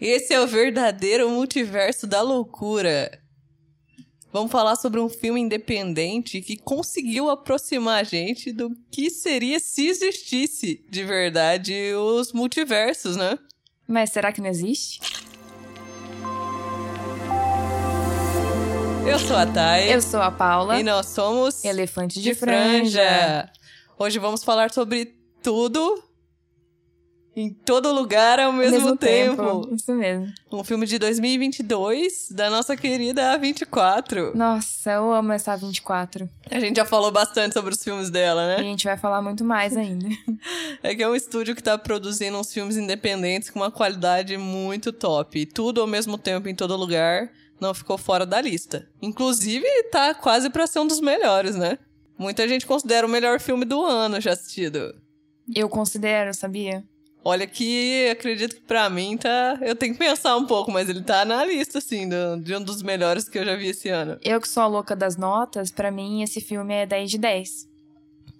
Esse é o verdadeiro multiverso da loucura. Vamos falar sobre um filme independente que conseguiu aproximar a gente do que seria se existisse de verdade os multiversos, né? Mas será que não existe? Eu sou a Thay. Eu sou a Paula. E nós somos Elefante de, de Franja. Hoje vamos falar sobre tudo em todo lugar ao mesmo, Mesmo tempo. tempo. Isso mesmo. Um filme de 2022 da nossa querida A24. Nossa, eu amo essa 24. A gente já falou bastante sobre os filmes dela, E a né? gente vai falar muito mais ainda. É que é um estúdio que tá produzindo uns filmes independentes com uma qualidade muito top. E tudo ao mesmo tempo em todo lugar não ficou fora da lista. Inclusive, tá quase pra ser um dos melhores, né? Muita gente considera o melhor filme do ano já assistido. Eu considero, sabia? Olha que acredito que pra mim tá. Eu tenho que pensar um pouco, mas ele tá na lista, assim, do- de um dos melhores que eu já vi esse ano. Eu que sou a louca das notas, pra mim esse filme é 10 de 10.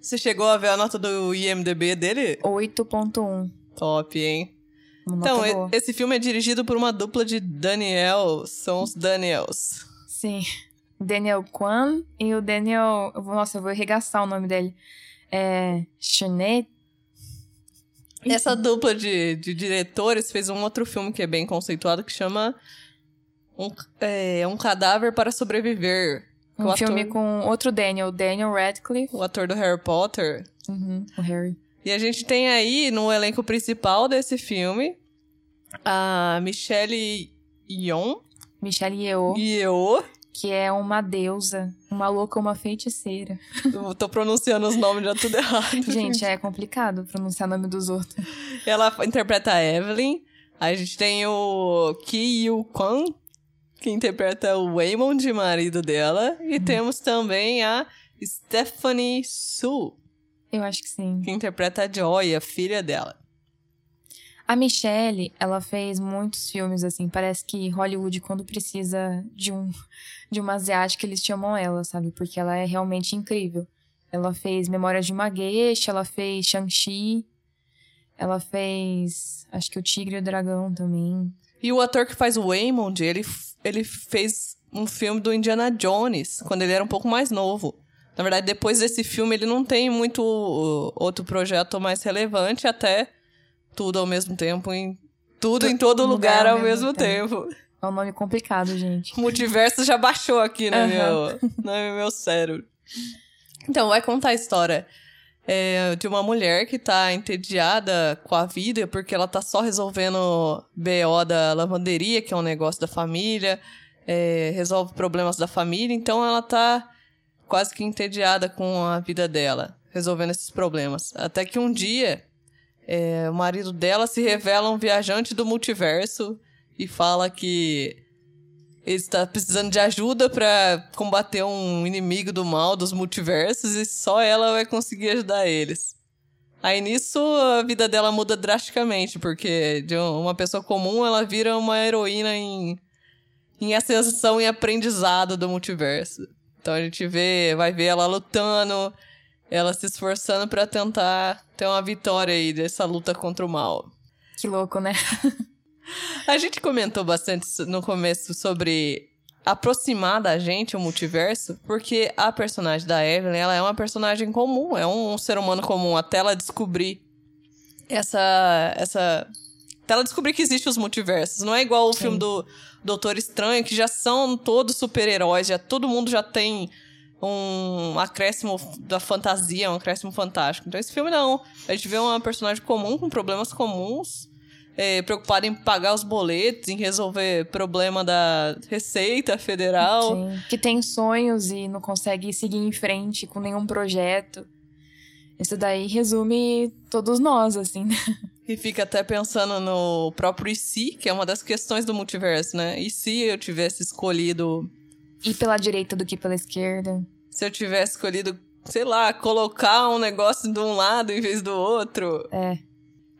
Você chegou a ver a nota do IMDB dele? 8.1. Top, hein? Uma Então, e- esse filme é dirigido por uma dupla de Daniel. São os Daniels. Sim. Daniel Kwan e o Daniel. Nossa, eu vou arregaçar o nome dele. É. Sinead. Essa dupla de, de diretores fez um outro filme que é bem conceituado que chama Um, é, um Cadáver para Sobreviver. Um filme ator, com outro Daniel, Daniel Radcliffe. o ator do Harry Potter. Uhum, o Harry. E a gente tem aí no elenco principal desse filme a Michelle Yeoh, Michelle Yeoh, Yeoh. Que é uma deusa, uma louca, uma feiticeira. Eu tô pronunciando os nomes já tudo errado. Gente, é complicado pronunciar o nome dos outros. Ela interpreta a Evelyn. A gente tem o Ki Yu Kwan, que interpreta o Waymond, marido dela. E temos também a Stephanie Su, Eu acho que sim. que interpreta a Joy, a filha dela. A Michelle, ela fez muitos filmes assim. Parece que Hollywood, quando precisa de um de uma asiática, eles chamam ela, sabe? Porque ela é realmente incrível. Ela fez Memórias de uma Geisha, ela fez Shang-Chi, ela fez, acho que o Tigre e o Dragão também. E o ator que faz o Waymond, ele, ele fez um filme do Indiana Jones, quando ele era um pouco mais novo. Na verdade, depois desse filme, ele não tem muito outro projeto mais relevante, até tudo ao mesmo tempo, em tudo em todo lugar, ao mesmo tempo. É um nome complicado, gente. O multiverso já baixou aqui no, Aham. meu, no meu cérebro. Então, vai contar a história é, de uma mulher que tá entediada com a vida porque ela tá só resolvendo BO da lavanderia, que é um negócio da família, é, resolve problemas da família, então ela tá quase que entediada com a vida dela, resolvendo esses problemas. Até que um dia, é, o marido dela se revela um viajante do multiverso e fala que ele está precisando de ajuda pra combater um inimigo do mal dos multiversos e só ela vai conseguir ajudar eles. Aí nisso a vida dela muda drasticamente, porque de um- uma pessoa comum ela vira uma heroína em, em ascensão e aprendizado do multiverso. Então a gente vê, vai ver ela lutando, ela se esforçando pra tentar ter uma vitória aí dessa luta contra o mal. Que louco, né? A gente comentou bastante no começo sobre aproximar da gente o multiverso, porque a personagem da Evelyn, ela é uma personagem comum, é um, ser humano comum, até ela descobrir essa essa até ela descobrir que existem os multiversos. Não é igual o Sim. filme do Doutor Estranho, que já são todos super-heróis, já todo mundo já tem um acréscimo da fantasia, um acréscimo fantástico. Então esse filme não. A gente vê uma personagem comum com problemas comuns, é, preocupada em pagar os boletos, em resolver problema da Receita Federal. Sim. Que tem sonhos e não consegue seguir em frente com nenhum projeto. Isso daí resume todos nós, assim. né? E fica até pensando no próprio e se, que é uma das questões do multiverso, né? E se eu tivesse escolhido. Ir pela direita do que pela esquerda. Se eu tivesse escolhido, sei lá, colocar um negócio de um lado em vez do outro. É.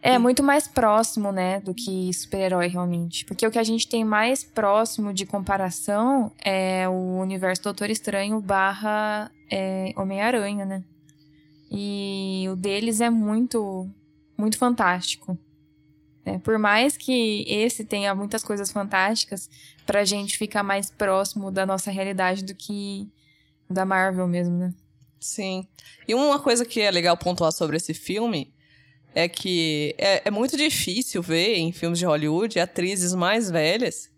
É muito mais próximo, né, do que super-herói realmente. Porque o que a gente tem mais próximo de comparação é o universo Doutor Estranho barra é, Homem-Aranha, né? E o deles é muito, muito fantástico. Né? Por mais que esse tenha muitas coisas fantásticas, pra gente ficar mais próximo da nossa realidade do que da Marvel mesmo, né? Sim. E uma coisa que é legal pontuar sobre esse filme é que é, é muito difícil ver em filmes de Hollywood atrizes mais velhas,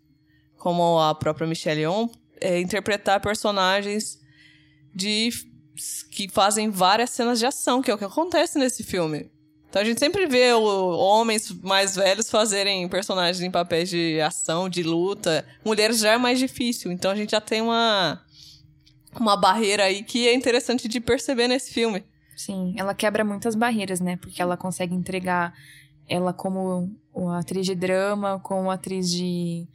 como a própria Michelle Yeoh, é, interpretar personagens de que fazem várias cenas de ação, que é o que acontece nesse filme. Então a gente sempre vê o, homens mais velhos fazerem personagens em papéis de ação, de luta. Mulheres já é mais difícil. Então a gente já tem uma, uma barreira aí que é interessante de perceber nesse filme. Sim, ela quebra muitas barreiras, né? Porque ela consegue entregar ela como uma atriz de drama, como atriz de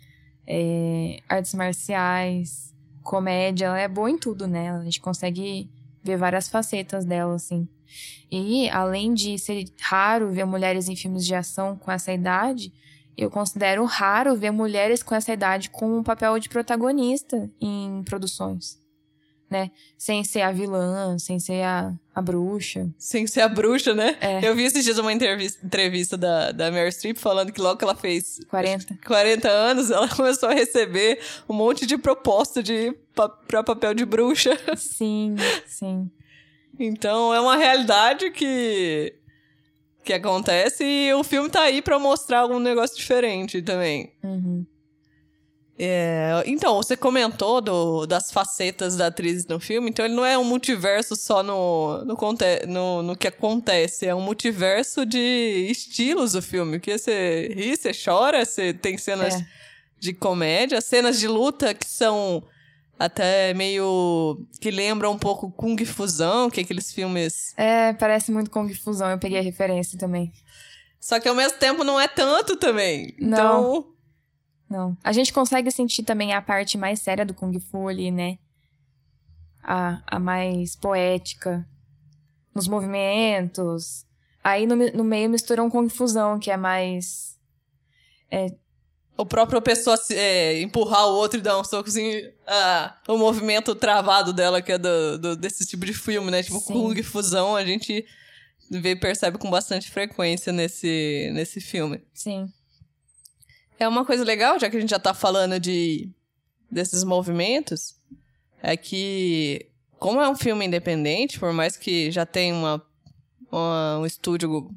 é, artes marciais, comédia. Ela é boa em tudo, né? A gente consegue ver várias facetas dela, assim. E, além de ser raro ver mulheres em filmes de ação com essa idade, eu considero raro ver mulheres com essa idade com um papel de protagonista em produções. Né? Sem ser a vilã, sem ser a, a bruxa. Sem ser a bruxa, né? É. Eu vi esses dias uma entrevista, entrevista da, da Meryl Streep falando que logo que ela fez 40. 40 anos, ela começou a receber um monte de proposta de, pra papel de bruxa. Sim, sim. Então é uma realidade que que acontece e o filme tá aí para mostrar algum negócio diferente também. Uhum. É, então, você comentou do, das facetas da atriz no filme, então ele não é um multiverso só no, no, no, no que acontece, é um multiverso de estilos o filme. Que você ri, você chora, você tem cenas é. de comédia, cenas de luta que são até meio que lembra um pouco Kung Fusão, que é aqueles filmes. É, parece muito Kung Fusão, eu peguei a referência também. Só que ao mesmo tempo não é tanto também. Não. Então. Não. A gente consegue sentir também a parte mais séria do Kung Fu ali, né? A, a mais poética. Nos movimentos. Aí no, no meio mistura um Kung Fusão, que é mais. É, o próprio pessoa é, empurrar o outro e dar um socozinho. Ah, o movimento travado dela, que é do, do, desse tipo de filme, né? Tipo, Sim. Kung Fusão, a gente vê percebe com bastante frequência nesse, nesse filme. Sim. É uma coisa legal, já que a gente já tá falando de desses movimentos, é que, como é um filme independente, por mais que já tenha uma, uma um estúdio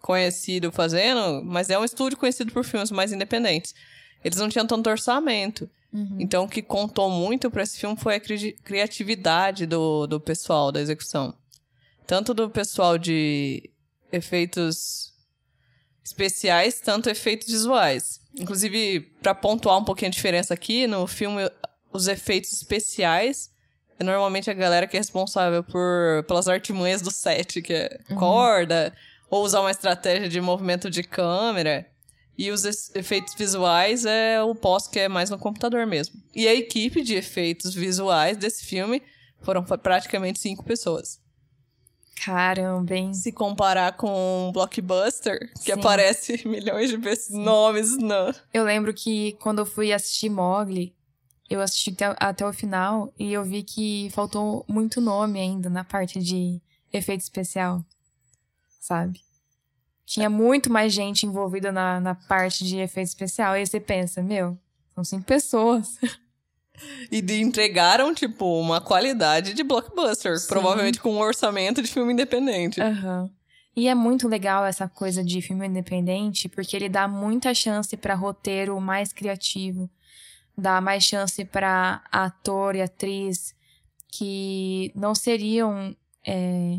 conhecido fazendo, mas é um estúdio conhecido por filmes mais independentes. Eles não tinham tanto orçamento. Uhum. Então, o que contou muito para esse filme foi a cri criatividade do, do pessoal da execução. Tanto do pessoal de efeitos especiais, tanto efeitos visuais. Inclusive, para pontuar um pouquinho a diferença aqui, no filme, os efeitos especiais é normalmente a galera que é responsável por, pelas artimanhas do set, que é uhum. corda, ou usar uma estratégia de movimento de câmera. E os efeitos visuais é o pós que é mais no computador mesmo. E a equipe de efeitos visuais desse filme foram praticamente cinco pessoas. Caramba, hein? Se comparar com um Blockbuster, que Sim. aparece milhões de nomes, não. Eu lembro que quando eu fui assistir Mogli, eu assisti até, até o final e eu vi que faltou muito nome ainda na parte de efeito especial, sabe? Tinha muito mais gente envolvida na, na parte de efeito especial. E aí você pensa, meu, são cinco pessoas. E de entregaram, tipo, uma qualidade de blockbuster. Sim. Provavelmente com um orçamento de filme independente. Uhum. E é muito legal essa coisa de filme independente, porque ele dá muita chance para roteiro mais criativo, dá mais chance para ator e atriz que não seriam é,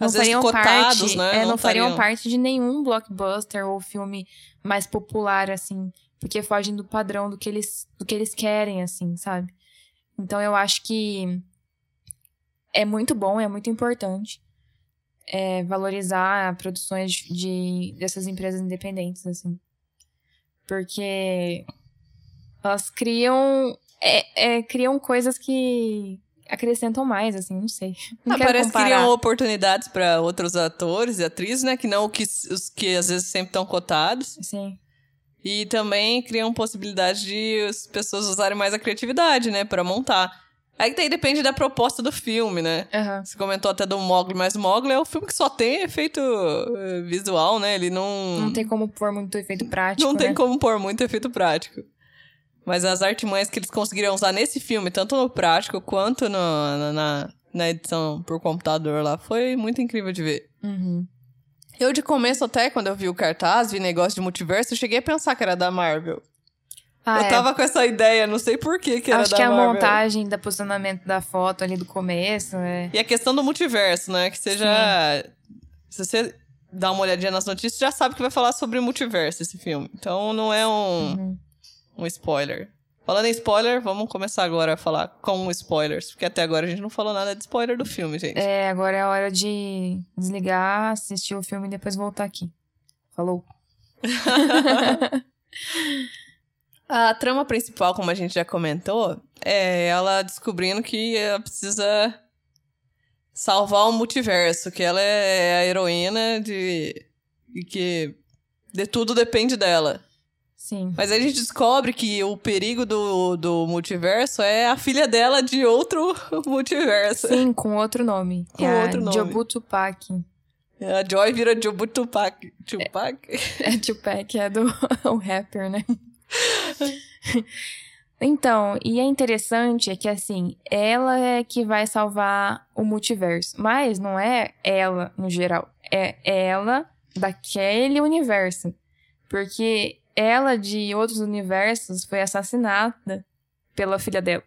não fariam cotados, parte, né? É, não, não fariam parte de nenhum blockbuster ou filme mais popular, assim, porque fogem do padrão do que eles, do que eles querem, assim, sabe? Então eu acho que é muito bom, é muito importante é, valorizar produções de, dessas empresas independentes, assim. Porque elas criam. É, é, criam coisas que acrescentam mais, assim, não sei. Não ah, parece comparar. que criam oportunidades para outros atores e atrizes, né? Que não que, os que às vezes sempre estão cotados. Sim. E também criam possibilidade de as pessoas usarem mais a criatividade, né? para montar. Aí daí depende da proposta do filme, né? Aham. Você comentou até do Mogli, mas o Mogli é o filme que só tem efeito eh, visual, né? Ele não. Não tem como pôr muito efeito prático. não tem né? como pôr muito efeito prático. Mas as artimanhas que eles conseguiram usar nesse filme, tanto no prático quanto no- na, na edição por computador lá, foi muito incrível de ver. Uhum. Eu, de começo, até quando eu vi o cartaz, vi negócio de multiverso, eu cheguei a pensar que era da Marvel. Ah, eu é. tava com essa ideia, não sei por que que era Acho da que é a Marvel. montagem da posicionamento da foto ali do começo. É. E a questão do multiverso, né? Que já. Se você dá uma olhadinha nas notícias, já sabe que vai falar sobre multiverso esse filme. Então não é um, Uhum. um spoiler. Falando em spoiler, vamos começar agora a falar com spoilers. Porque até agora a gente não falou nada de spoiler do filme, gente. É, agora é a hora de desligar, assistir o filme e depois voltar aqui. Falou. A trama principal, como a gente já comentou, é ela descobrindo que ela precisa salvar o multiverso, que ela é a heroína de. e que de tudo depende dela. Sim. Mas aí a gente descobre que o perigo do, do multiverso é a filha dela de outro multiverso. Sim, com outro nome. Com é outro nome. Jobu Tupac. A Joy vira Jobu Tupac. Tupac? É Tupac, é do o rapper, né? Então, e é interessante é que assim, ela é que vai salvar o multiverso, mas não é ela no geral, é ela daquele universo. Porque ela de outros universos foi assassinada pela filha dela.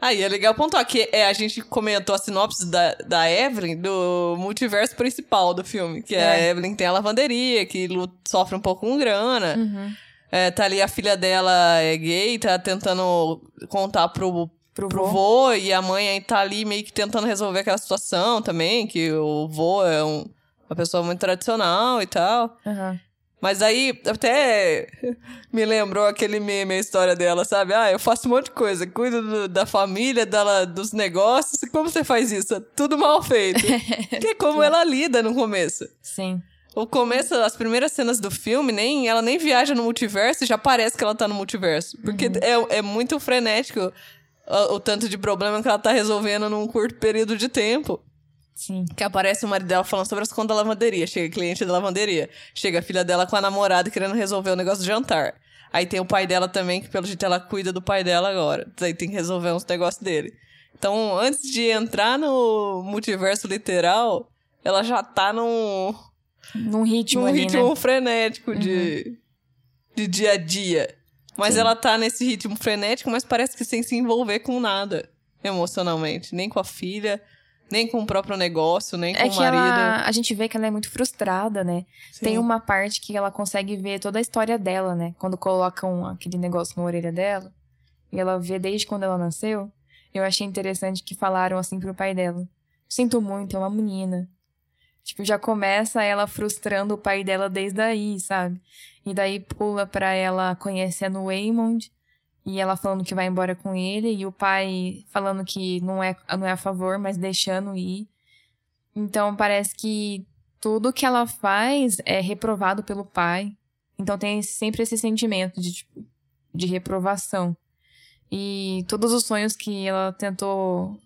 Aí é legal pontuar que é, a gente comentou a sinopse da, da Evelyn do multiverso principal do filme. Que é. a É. Evelyn tem a lavanderia, que sofre um pouco com grana. Uhum. É, tá ali a filha dela é gay, tá tentando contar pro, Pro pro vô. vô. E a mãe aí tá ali meio que tentando resolver aquela situação também. Que o vô é um- uma pessoa muito tradicional e tal. Uhum. Mas aí até me lembrou aquele meme, a história dela, sabe? Ah, eu faço um monte de coisa, cuido do- da família, dela, dos negócios. Como você faz isso? É tudo mal feito. que é como ela lida no começo. Sim. O começo, as primeiras cenas do filme, nem ela nem viaja no multiverso e já parece que ela tá no multiverso. Porque é, é muito frenético o, o tanto de problema que ela tá resolvendo num curto período de tempo. Sim. Que aparece o marido dela falando sobre as contas da lavanderia. Chega cliente da lavanderia. Chega a filha dela com a namorada querendo resolver o negócio do jantar. Aí tem o pai dela também, que pelo jeito ela cuida do pai dela agora. Aí tem que resolver uns negócios dele. Então, antes de entrar no multiverso literal, ela já tá num, Num ritmo num ali, ritmo né? frenético de, de dia a dia. Mas Sim. ela tá nesse ritmo frenético, mas parece que sem se envolver com nada emocionalmente. Nem com a filha, nem com o próprio negócio, nem com É o que marido. ela, a gente vê que ela é muito frustrada, né? Tem Sim. uma parte que ela consegue ver toda a história dela, né? Quando colocam aquele negócio na orelha dela. E ela vê desde quando ela nasceu. Eu achei interessante que falaram assim pro pai dela. Sinto muito, é uma menina. Tipo, já começa ela frustrando o pai dela desde aí, sabe? E daí pula pra ela conhecendo o Waymond. E ela falando que vai embora com ele. E o pai falando que não é, não é a favor, mas deixando ir. Então parece que tudo que ela faz é reprovado pelo pai. Então tem sempre esse sentimento de, tipo, de reprovação. E todos os sonhos que ela tentou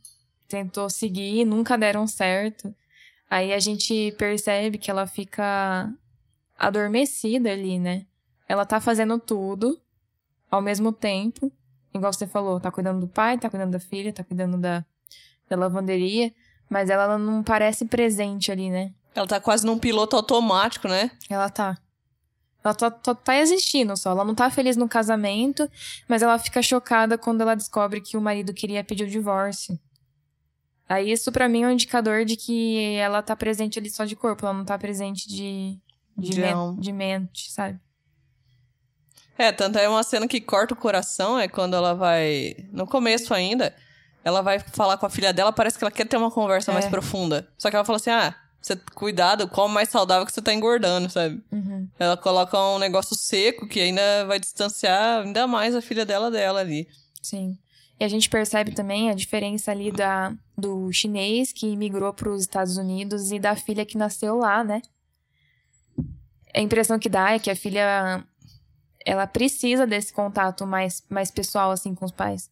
tentou seguir nunca deram certo. Aí a gente percebe que ela fica adormecida ali, né? Ela tá fazendo tudo ao mesmo tempo, igual você falou, tá cuidando do pai, tá cuidando da filha, tá cuidando da, da lavanderia, mas ela não parece presente ali, né? Ela tá quase num piloto automático, né? Ela tá. Ela tá, tá, tá existindo só. Ela não tá feliz no casamento, mas ela fica chocada quando ela descobre que o marido queria pedir o divórcio. Aí isso pra mim é um indicador de que ela tá presente ali só de corpo, ela não tá presente de, de, men- de mente, sabe? É, tanto é uma cena que corta o coração, é quando ela vai. No começo ainda, ela vai falar com a filha dela, parece que ela quer ter uma conversa É. mais profunda. Só que ela fala assim: ah, você cuidado, come mais saudável que você tá engordando, sabe? Uhum. Ela coloca um negócio seco que ainda vai distanciar ainda mais a filha dela dela ali. Sim. E a gente percebe também a diferença ali da, do chinês que migrou para os Estados Unidos e da filha que nasceu lá, né? A impressão que dá é que a filha ela precisa desse contato mais, mais pessoal assim com os pais.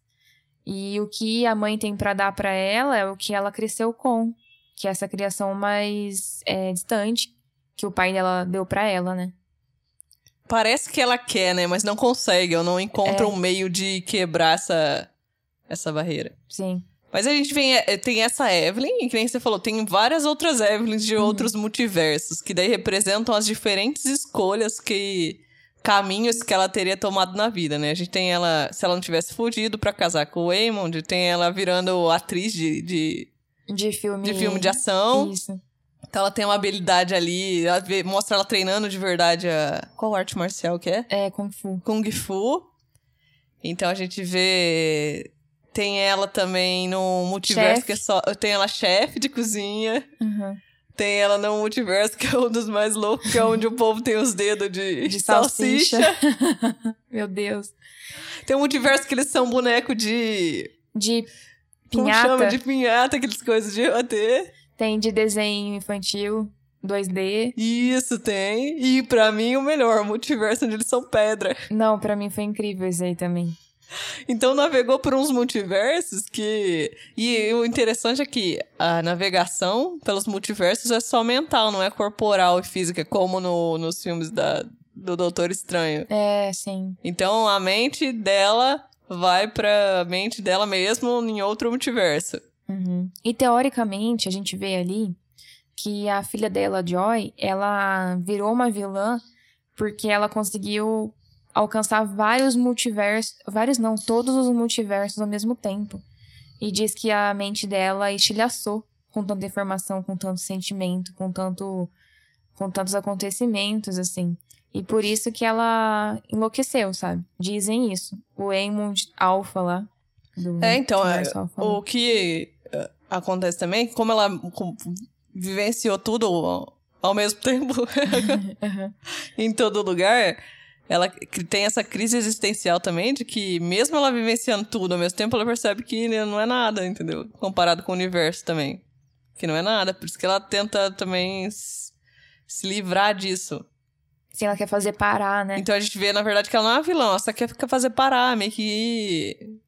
E o que a mãe tem para dar para ela é o que ela cresceu com, que é essa criação mais é, distante que o pai dela deu para ela, né? Parece que ela quer, né? Mas não consegue, ou não encontra é. um meio de quebrar essa, essa barreira. Sim. Mas a gente vem, é, tem essa Evelyn, e que nem você falou, tem várias outras Evelyns de uhum. outros multiversos, que daí representam as diferentes escolhas que. Caminhos que ela teria tomado na vida, né? A gente tem ela, se ela não tivesse fugido para casar com o Waymond, tem ela virando atriz de. de, de filme. De filme de ação. Isso. Então ela tem uma habilidade ali, ela vê, mostra ela treinando de verdade a. Qual arte marcial que é? É, Kung Fu. Kung Fu. Então a gente vê tem ela também no multiverso, chef. que é só. Tem ela chefe de cozinha. Uhum. Tem ela no multiverso, que é um dos mais loucos, que é onde o povo tem os dedos de, de salsicha. salsicha. Meu Deus. Tem um multiverso que eles são boneco de. De pinhata. Como chama? De pinhata, aquelas coisas de bater. Tem de desenho infantil. 2D. Isso, tem. E para mim o melhor, o multiverso onde eles são pedra. Não, para mim foi incrível esse aí também. Então navegou por uns multiversos que. E o interessante é que a navegação pelos multiversos é só mental, não é corporal e física, como no, nos filmes da, do Doutor Estranho. É, sim. Então a mente dela vai pra mente dela mesmo em outro multiverso. Uhum. E teoricamente, a gente vê ali que a filha dela, Joy, ela virou uma vilã porque ela conseguiu alcançar vários multiversos, vários não, todos os multiversos ao mesmo tempo. E diz que a mente dela estilhaçou com tanta informação, com tanto sentimento, com tanto com tantos acontecimentos assim. E por isso que ela enlouqueceu, sabe? Dizem isso. O Eamon Alpha lá. é, então, é, o que uh, acontece também, como ela com, vivenciou tudo ao mesmo tempo uhum. em todo lugar, ela tem essa crise existencial também de que, mesmo ela vivenciando tudo ao mesmo tempo, ela percebe que não é nada, entendeu? Comparado com o universo também. Que não é nada. Por isso que ela tenta também se livrar disso. Sim, ela quer fazer parar, né? Então a gente vê, na verdade, que ela não é uma vilã, ela só quer fazer parar, meio que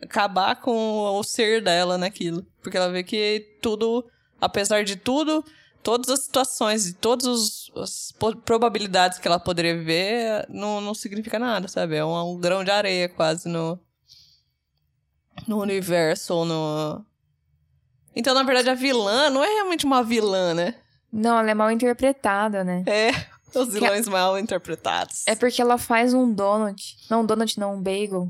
acabar com o ser dela naquilo. Porque ela vê que tudo, apesar de tudo, todas as situações e todas as probabilidades que ela poderia viver não, não significa nada, sabe? É um, um grão de areia quase no, no universo ou no. Então, na verdade, a vilã não é realmente uma vilã, né? Não, ela é mal interpretada, né? É, os vilões mal interpretados. É porque ela faz um donut. Não, um donut não, um bagel.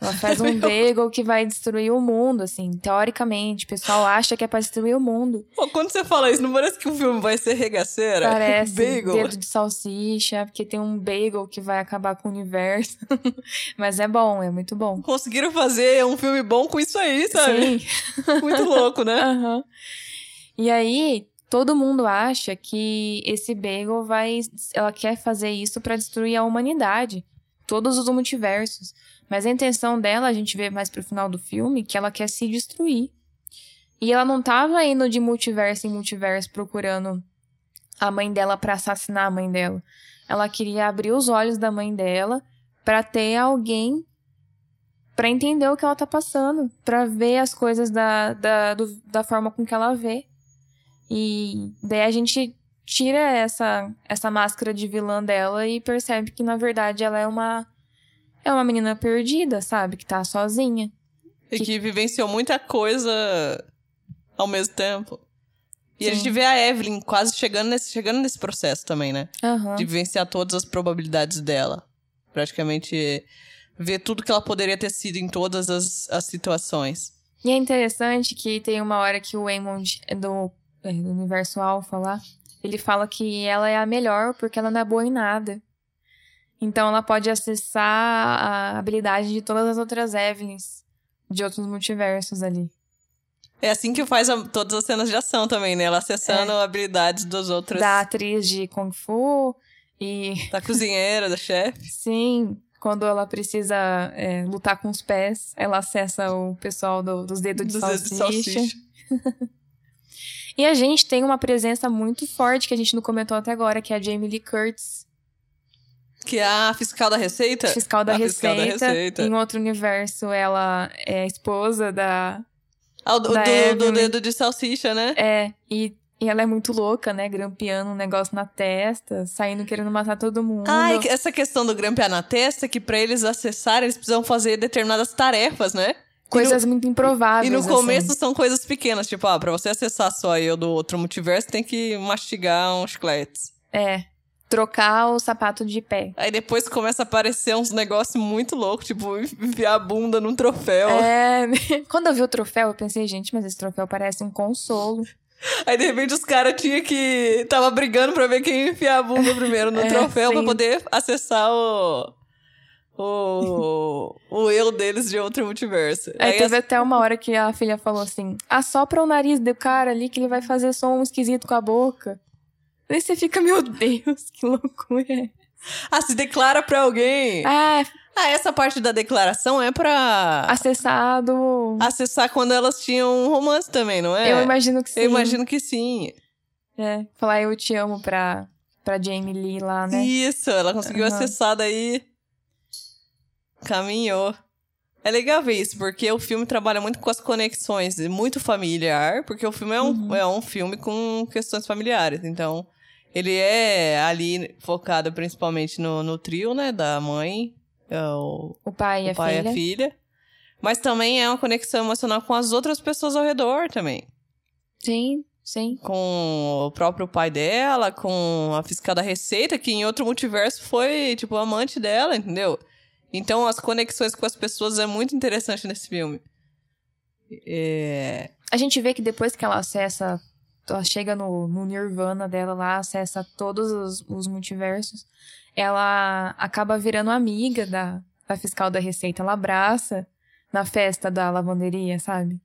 Ela faz um bagel que vai destruir o mundo, assim. Teoricamente, o pessoal acha que é pra destruir o mundo. Pô, quando você fala isso, não parece que o filme vai ser regaceira? Parece. Bagel. Dedo de salsicha, porque tem um bagel que vai acabar com o universo. Mas é bom, é muito bom. Conseguiram fazer um filme bom com isso aí, sabe? Sim. muito louco, né? Uhum. E aí, todo mundo acha que esse bagel vai. Ela quer fazer isso para destruir a humanidade. Todos os multiversos. Mas a intenção dela, a gente vê mais pro final do filme, que ela quer se destruir. E ela não tava indo de multiverso em multiverso procurando a mãe dela para assassinar a mãe dela. Ela queria abrir os olhos da mãe dela para ter alguém para entender o que ela tá passando, para ver as coisas da, da, do, da forma com que ela vê. E daí a gente tira essa, essa máscara de vilã dela e percebe que na verdade ela é uma é uma menina perdida, sabe? Que tá sozinha. E que, que vivenciou muita coisa ao mesmo tempo. E Sim. a gente vê a Evelyn quase chegando nesse, chegando nesse processo também, né? Uhum. De vivenciar todas as probabilidades dela. Praticamente ver tudo que ela poderia ter sido em todas as, as situações. E é interessante que tem uma hora que o Waymond do, é, do universo Alpha lá, ele fala que ela é a melhor porque ela não é boa em nada. Então ela pode acessar a habilidade de todas as outras Evelyns de outros multiversos ali. É assim que faz a, todas as cenas de ação também, né? Ela acessando é. habilidades dos outros. Da atriz de Kung Fu e. Da cozinheira, da chefe. Sim. Quando ela precisa é, lutar com os pés, ela acessa o pessoal do, dos dedos de dos salsicha. Dedos de salsicha. e a gente tem uma presença muito forte que a gente não comentou até agora, que é a Jamie Lee Curtis que é a fiscal da Receita? Fiscal da, a Receita. Fiscal da Receita. Em outro universo, ela é a esposa da. Ah, do, da do- do dedo de salsicha, né? É, e, e ela é muito louca, né? Grampeando um negócio na testa, saindo querendo matar todo mundo. Ah, e essa questão do grampear na testa, que pra eles acessarem, eles precisam fazer determinadas tarefas, né? Coisas muito improváveis. E no assim. começo são coisas pequenas, tipo, ah, pra você acessar só eu do outro multiverso, tem que mastigar uns chicletes. É. Trocar o sapato de pé. Aí depois começa a aparecer uns negócios muito loucos, tipo, enfiar a bunda num troféu. É. Quando eu vi o troféu, eu pensei, gente, mas esse troféu parece um consolo. Aí de repente os caras tinham que. Tava brigando pra ver quem ia enfiar a bunda primeiro no É, troféu pra sim. poder acessar o. O. o eu deles de outro multiverso. Aí, Aí teve as- até uma hora que a filha falou assim: assopra o nariz do cara ali que ele vai fazer som esquisito com a boca. Aí você fica, meu Deus, que loucura. Ah, se declara pra alguém. É, Ah, essa parte da declaração é pra acessado. acessar quando elas tinham um romance também, não é? Eu imagino que sim. Eu imagino que sim. É, falar eu te amo pra, pra Jamie Lee lá, né? Isso, ela conseguiu Aham. acessar daí. Caminhou. É legal ver isso, porque o filme trabalha muito com as conexões, muito familiar, porque o filme é um, Uhum. é um filme com questões familiares. Então, ele é ali focado principalmente no, no trio, né? Da mãe, é o, O pai e o a pai filha. e a filha. Mas também é uma conexão emocional com as outras pessoas ao redor também. Sim, sim. Com o próprio pai dela, com a fiscal da Receita, que em outro multiverso foi, tipo, amante dela, entendeu? Então, as conexões com as pessoas é muito interessante nesse filme. É... A gente vê que depois que ela acessa, ela chega no, no Nirvana dela lá, acessa todos os, os multiversos, ela acaba virando amiga da, da fiscal da Receita. Ela abraça na festa da lavanderia, sabe?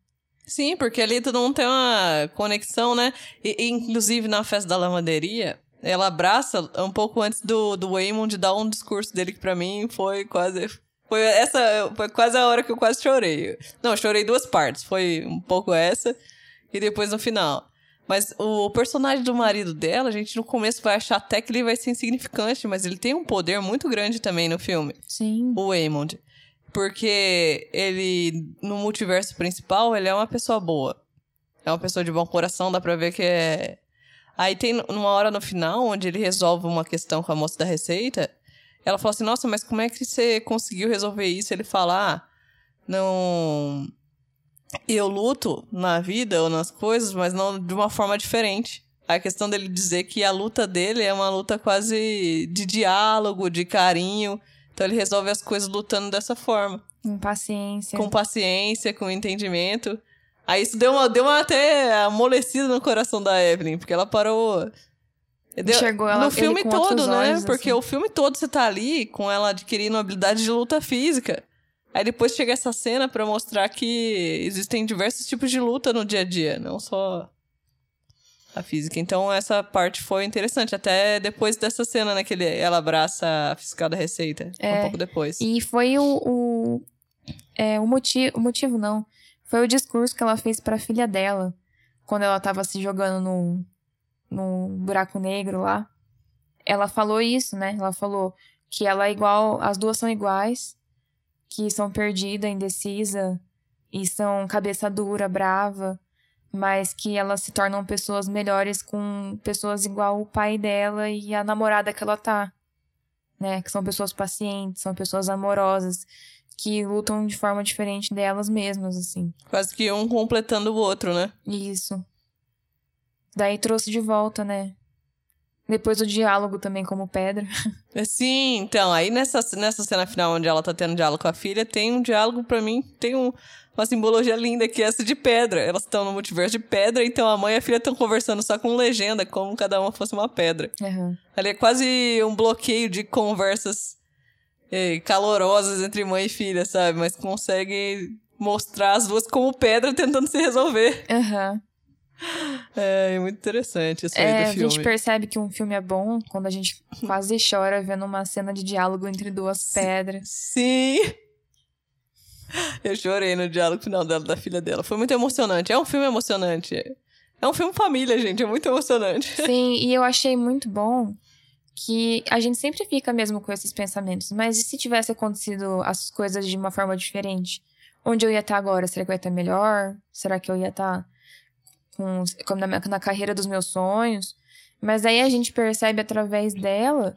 Sim, porque ali todo mundo tem uma conexão, né? E, inclusive, na festa da lavanderia, ela abraça um pouco antes do, do Waymond dar um discurso dele que pra mim foi quase... Foi essa... Foi quase a hora que eu quase chorei. Não, chorei duas partes. Foi um pouco essa e depois no final. Mas o personagem do marido dela, a gente no começo vai achar até que ele vai ser insignificante, mas ele tem um poder muito grande também no filme Sim. o Waymond. Porque ele, no multiverso principal, ele é uma pessoa boa. É uma pessoa de bom coração, dá pra ver que é. Aí tem uma hora no final, onde ele resolve uma questão com a moça da receita. Ela fala assim: Nossa, mas como é que você conseguiu resolver isso? Ele fala: Ah, não. Eu luto na vida ou nas coisas, mas não de uma forma diferente. A questão dele dizer que a luta dele é uma luta quase de diálogo, de carinho. Então ele resolve as coisas lutando dessa forma. Com paciência. Com paciência, com entendimento. Aí isso deu uma, deu uma até amolecida no coração da Evelyn, porque ela parou. Deu- Enxergou ela- no filme todo, né? olhos, porque assim. o filme todo você tá ali com ela adquirindo habilidade de luta física. Aí depois chega essa cena pra mostrar que existem diversos tipos de luta no dia a dia, não só a física. Então essa parte foi interessante. Até depois dessa cena, né? Que ele, ela abraça a fiscal da Receita. Um É. pouco depois. E foi o, o, é, o, motivo, o motivo, não. Foi o discurso que ela fez pra filha dela. Quando ela tava se jogando no, no buraco negro lá. Ela falou isso, né? Ela falou que ela é igual. As duas são iguais. Que são perdida, indecisa. E são cabeça dura, brava. Mas que elas se tornam pessoas melhores com pessoas igual o pai dela e a namorada que ela tá né? Que são pessoas pacientes, são pessoas amorosas, que lutam de forma diferente delas mesmas, assim. Quase que um completando o outro, né? Isso. Daí trouxe de volta, né? Depois o diálogo também como pedra. Sim, então, aí nessa, nessa cena final onde ela tá tendo diálogo com a filha, tem um diálogo, pra mim, tem um- uma simbologia linda que é essa de pedra. Elas estão no multiverso de pedra, então a mãe e a filha estão conversando só com legenda, como cada uma fosse uma pedra. Aham. Ali é quase um bloqueio de conversas eh, calorosas entre mãe e filha, sabe? Mas consegue mostrar as duas como pedra tentando se resolver. Aham. É, muito interessante isso aí É, do a filme. gente percebe que um filme é bom quando a gente quase chora vendo uma cena de diálogo entre duas pedras. Sim! Eu chorei no diálogo final dela, da filha dela. Foi muito emocionante. É um filme emocionante. É um filme família, gente. É muito emocionante. Sim, e eu achei muito bom que a gente sempre fica mesmo com esses pensamentos. Mas e se tivesse acontecido as coisas de uma forma diferente? Onde eu ia estar agora? Será que eu ia estar melhor? Será que eu ia estar com, na, na carreira dos meus sonhos? Mas aí a gente percebe através dela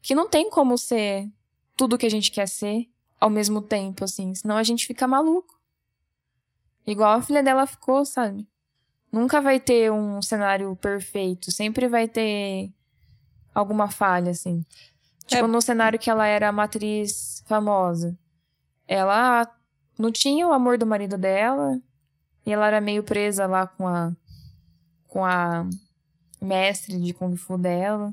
que não tem como ser tudo que a gente quer ser ao mesmo tempo, assim. Senão a gente fica maluco. Igual a filha dela ficou, sabe? Nunca vai ter um cenário perfeito. Sempre vai ter alguma falha, assim. Tipo, é... no cenário que ela era matriz famosa. Ela não tinha o amor do marido dela. E ela era meio presa lá com a. com a mestre de Kung Fu dela.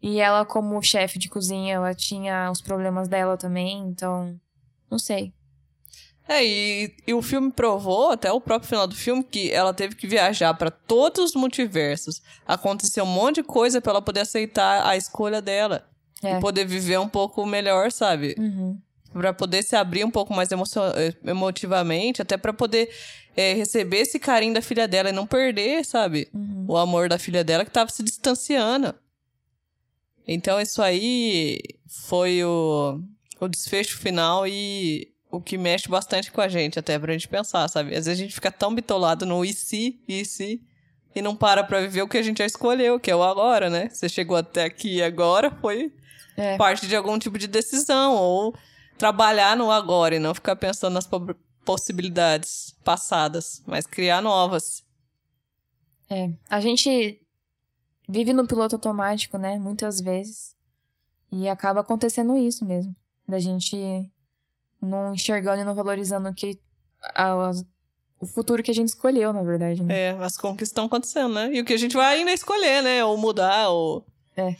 E ela, como chefe de cozinha, ela tinha os problemas dela também, então. Não sei. É, e, e, o filme provou, até o próprio final do filme, que ela teve que viajar para todos os multiversos. Aconteceu um monte de coisa para ela poder aceitar a escolha dela. É. E poder viver um pouco melhor, sabe? Uhum. Pra poder se abrir um pouco mais eh, emotivamente, até para poder é, receber esse carinho da filha dela e não perder, sabe? Uhum. O amor da filha dela que tava se distanciando. Então, isso aí foi o, o desfecho final e o que mexe bastante com a gente, até pra gente pensar, sabe? Às vezes a gente fica tão bitolado no e se, e se, e não para pra viver o que a gente já escolheu, que é o agora, né? Você chegou até aqui agora, foi é. parte de algum tipo de decisão, ou trabalhar no agora e não ficar pensando nas possibilidades passadas, mas criar novas. É, a gente vive no piloto automático, né? Muitas vezes. E acaba acontecendo isso mesmo. Da gente não enxergando e não valorizando o que a, o futuro que a gente escolheu, na verdade. Né? É, as conquistas estão acontecendo, né? E o que a gente vai ainda escolher, né? Ou mudar, ou. É.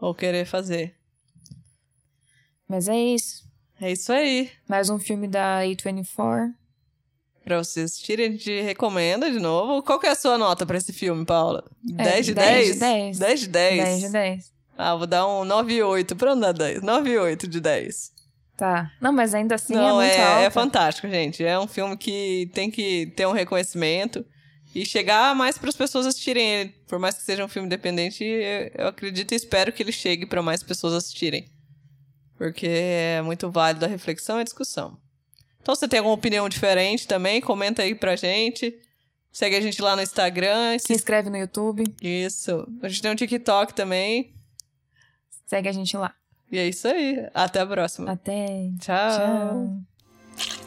Ou querer fazer. Mas é isso. É isso aí. Mais um filme da A24. Pra vocês assistirem, a gente recomenda de novo. Qual que é a sua nota pra esse filme, Paula? É, 10 de 10? 10 de 10. 10 de 10. 10 de 10. Ah, vou dar um 9,8. Pra não dar 10. 9,8 de 10. Tá. Não, mas ainda assim Não, é muito é, alta. é fantástico, gente. É um filme que tem que ter um reconhecimento e chegar mais para as pessoas assistirem ele. Por mais que seja um filme independente, eu acredito e espero que ele chegue para mais pessoas assistirem. Porque é muito válido a reflexão e a discussão. Então, se você tem alguma opinião diferente também, comenta aí pra gente. Segue a gente lá no Instagram. Se inscreve no YouTube. Isso. A gente tem um TikTok também. Segue a gente lá. E é isso aí. Até a próxima. Até. Tchau. Tchau.